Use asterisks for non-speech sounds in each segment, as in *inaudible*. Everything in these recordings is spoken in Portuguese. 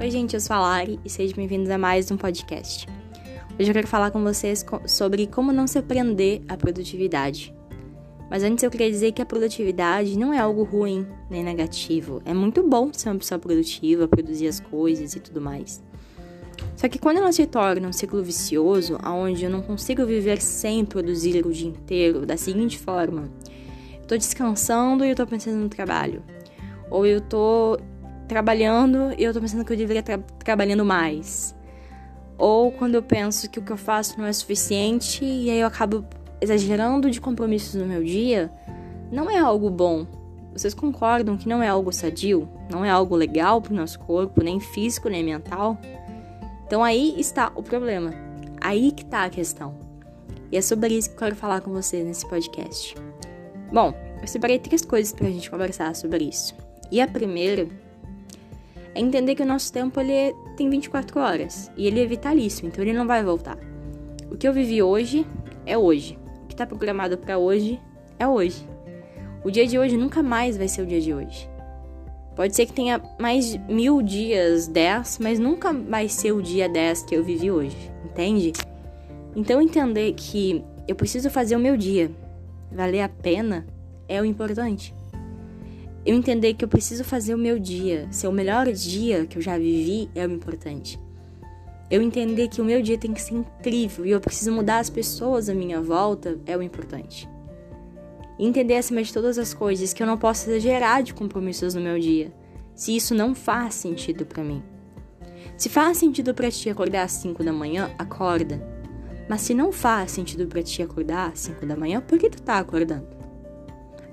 Oi, gente, eu sou a Lari e sejam bem-vindos a mais um podcast. Hoje eu quero falar com vocês sobre como não se prender à produtividade. Mas antes eu queria dizer que a produtividade não é algo ruim nem negativo. É muito bom ser uma pessoa produtiva, produzir as coisas e tudo mais. Só que quando ela se torna um ciclo vicioso, onde eu não consigo viver sem produzir o dia inteiro, da seguinte forma: eu tô descansando e eu tô pensando no trabalho. Ou eu tô trabalhando e eu tô pensando que eu deveria estar tra trabalhando mais. Ou quando eu penso que o que eu faço não é suficiente e aí eu acabo exagerando de compromissos no meu dia, não é algo bom. Vocês concordam que não é algo sadio? Não é algo legal pro nosso corpo, nem físico, nem mental? Então aí está o problema. Aí que tá a questão. E é sobre isso que eu quero falar com vocês nesse podcast. Bom, eu separei três coisas pra gente conversar sobre isso. E a primeira entender que o nosso tempo ele é, tem 24 horas e ele é vitalício, então ele não vai voltar. O que eu vivi hoje é hoje. O que está programado para hoje é hoje. O dia de hoje nunca mais vai ser o dia de hoje. Pode ser que tenha mais mil dias, dez, mas nunca vai ser o dia 10 que eu vivi hoje, entende? Então entender que eu preciso fazer o meu dia valer a pena é o importante eu entender que eu preciso fazer o meu dia, ser o melhor dia que eu já vivi é o importante. Eu entender que o meu dia tem que ser incrível e eu preciso mudar as pessoas à minha volta é o importante. entender acima de todas as coisas que eu não posso exagerar de compromissos no meu dia, se isso não faz sentido para mim. Se faz sentido para ti acordar às 5 da manhã, acorda. Mas se não faz sentido para ti acordar às 5 da manhã, por que tu tá acordando?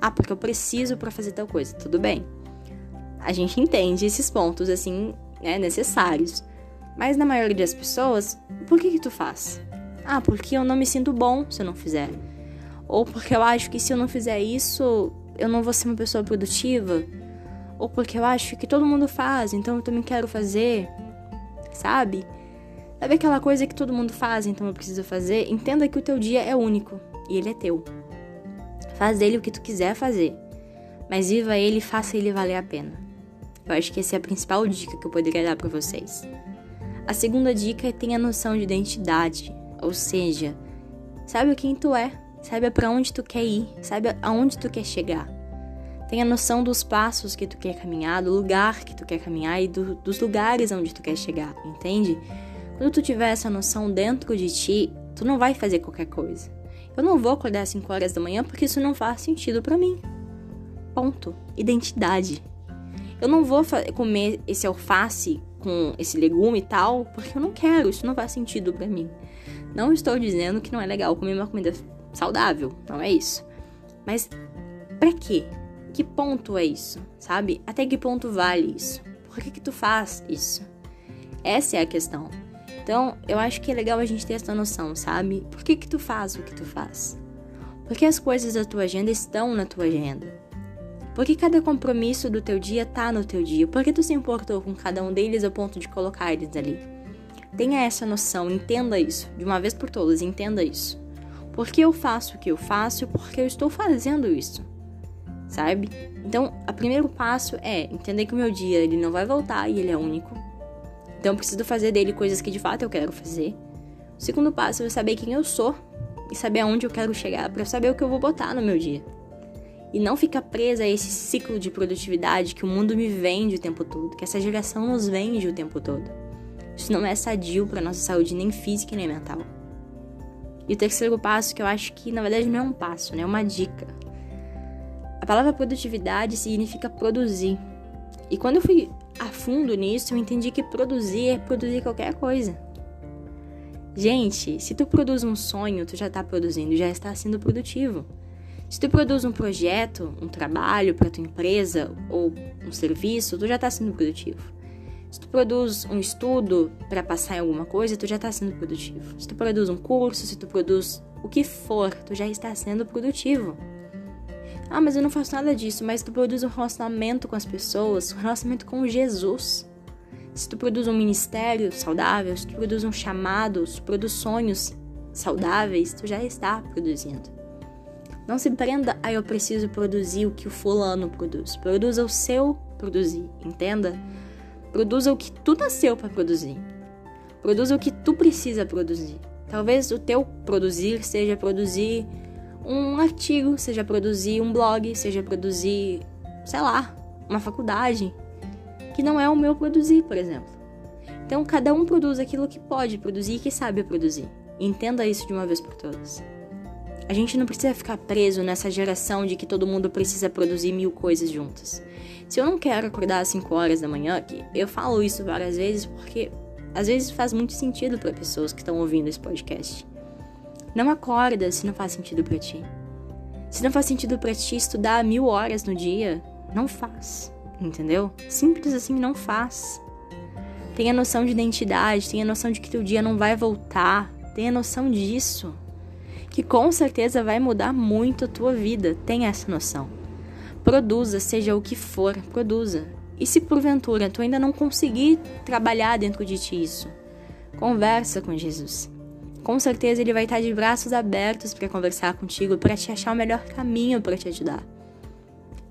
Ah, porque eu preciso para fazer tal coisa. Tudo bem. A gente entende esses pontos, assim, né, necessários. Mas na maioria das pessoas, por que que tu faz? Ah, porque eu não me sinto bom se eu não fizer. Ou porque eu acho que se eu não fizer isso, eu não vou ser uma pessoa produtiva. Ou porque eu acho que todo mundo faz, então eu também quero fazer. Sabe? Sabe aquela coisa que todo mundo faz, então eu preciso fazer? Entenda que o teu dia é único e ele é teu. Faz dele o que tu quiser fazer, mas viva ele e faça ele valer a pena. Eu acho que essa é a principal dica que eu poderia dar para vocês. A segunda dica é tenha noção de identidade, ou seja, sabe quem tu é, sabe para onde tu quer ir, sabe aonde tu quer chegar. Tenha noção dos passos que tu quer caminhar, do lugar que tu quer caminhar e do, dos lugares onde tu quer chegar, entende? Quando tu tiver essa noção dentro de ti, tu não vai fazer qualquer coisa. Eu não vou acordar às 5 horas da manhã porque isso não faz sentido para mim. Ponto. Identidade. Eu não vou comer esse alface com esse legume e tal porque eu não quero, isso não faz sentido para mim. Não estou dizendo que não é legal comer uma comida saudável, não é isso. Mas para quê? Que ponto é isso? Sabe? Até que ponto vale isso? Por que que tu faz isso? Essa é a questão. Então, eu acho que é legal a gente ter essa noção, sabe? Por que que tu faz o que tu faz? Porque as coisas da tua agenda estão na tua agenda. Porque cada compromisso do teu dia tá no teu dia. Porque tu se importou com cada um deles ao ponto de colocar eles ali. Tenha essa noção, entenda isso. De uma vez por todas, entenda isso. Porque eu faço o que eu faço, porque eu estou fazendo isso. Sabe? Então, o primeiro passo é entender que o meu dia ele não vai voltar e ele é único. Então eu preciso fazer dele coisas que de fato eu quero fazer. O segundo passo é saber quem eu sou e saber aonde eu quero chegar para saber o que eu vou botar no meu dia. E não ficar presa a esse ciclo de produtividade que o mundo me vende o tempo todo, que essa geração nos vende o tempo todo. Isso não é sadio para nossa saúde nem física nem mental. E o terceiro passo, que eu acho que na verdade não é um passo, né? É uma dica. A palavra produtividade significa produzir. E quando eu fui fundo nisso, eu entendi que produzir é produzir qualquer coisa. Gente, se tu produz um sonho, tu já está produzindo, já está sendo produtivo. Se tu produz um projeto, um trabalho para tua empresa ou um serviço, tu já está sendo produtivo. Se tu produz um estudo para passar em alguma coisa, tu já está sendo produtivo. Se tu produz um curso, se tu produz o que for, tu já está sendo produtivo. Ah, mas eu não faço nada disso. Mas tu produz um relacionamento com as pessoas, um relacionamento com Jesus. Se tu produz um ministério saudável, se tu produz um chamado, se tu produz sonhos saudáveis, tu já está produzindo. Não se prenda a eu preciso produzir o que o fulano produz. Produza o seu produzir, entenda? Produza o que tu nasceu para produzir. Produza o que tu precisa produzir. Talvez o teu produzir seja produzir um artigo, seja produzir um blog, seja produzir, sei lá, uma faculdade, que não é o meu produzir, por exemplo. Então, cada um produz aquilo que pode produzir e que sabe produzir. Entenda isso de uma vez por todas. A gente não precisa ficar preso nessa geração de que todo mundo precisa produzir mil coisas juntas. Se eu não quero acordar às 5 horas da manhã, que eu falo isso várias vezes porque às vezes faz muito sentido para pessoas que estão ouvindo esse podcast. Não acorda se não faz sentido para ti. Se não faz sentido para ti estudar mil horas no dia, não faz, entendeu? Simples assim, não faz. Tenha noção de identidade, tenha noção de que teu dia não vai voltar, tenha noção disso. Que com certeza vai mudar muito a tua vida, tenha essa noção. Produza, seja o que for, produza. E se porventura tu ainda não conseguir trabalhar dentro de ti isso, conversa com Jesus. Com certeza ele vai estar de braços abertos para conversar contigo, para te achar o melhor caminho para te ajudar.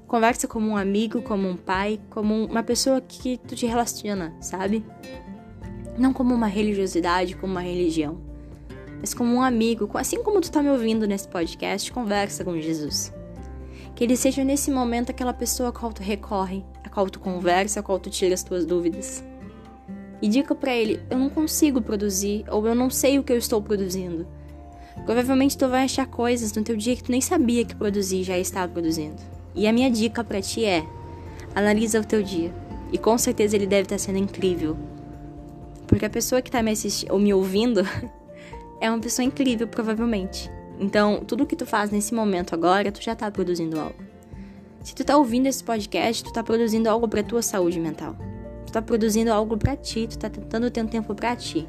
Conversa como um amigo, como um pai, como uma pessoa que tu te relaciona, sabe? Não como uma religiosidade, como uma religião, mas como um amigo, assim como tu tá me ouvindo nesse podcast, conversa com Jesus. Que ele seja nesse momento aquela pessoa a qual tu recorre, a qual tu conversa, a qual tu tira as tuas dúvidas. E diga para ele: eu não consigo produzir, ou eu não sei o que eu estou produzindo. Provavelmente tu vai achar coisas no teu dia que tu nem sabia que produzir já estava produzindo. E a minha dica para ti é: analisa o teu dia. E com certeza ele deve estar sendo incrível. Porque a pessoa que está me assistindo ou me ouvindo *laughs* é uma pessoa incrível, provavelmente. Então, tudo que tu faz nesse momento agora, tu já tá produzindo algo. Se tu tá ouvindo esse podcast, tu tá produzindo algo para tua saúde mental. Tu tá produzindo algo para ti, tu tá tentando ter um tempo para ti.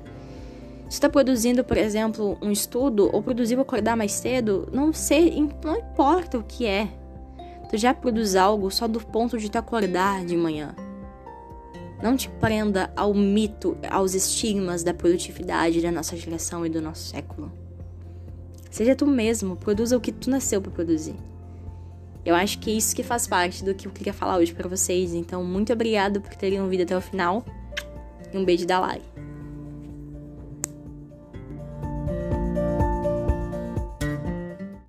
Se tu tá produzindo, por exemplo, um estudo ou produziu acordar mais cedo, não sei, não importa o que é. Tu já produz algo só do ponto de tu acordar de manhã. Não te prenda ao mito, aos estigmas da produtividade da nossa geração e do nosso século. Seja tu mesmo, produza o que tu nasceu para produzir. Eu acho que é isso que faz parte do que eu queria falar hoje para vocês. Então, muito obrigado por terem ouvido até o final. E um beijo da Lari.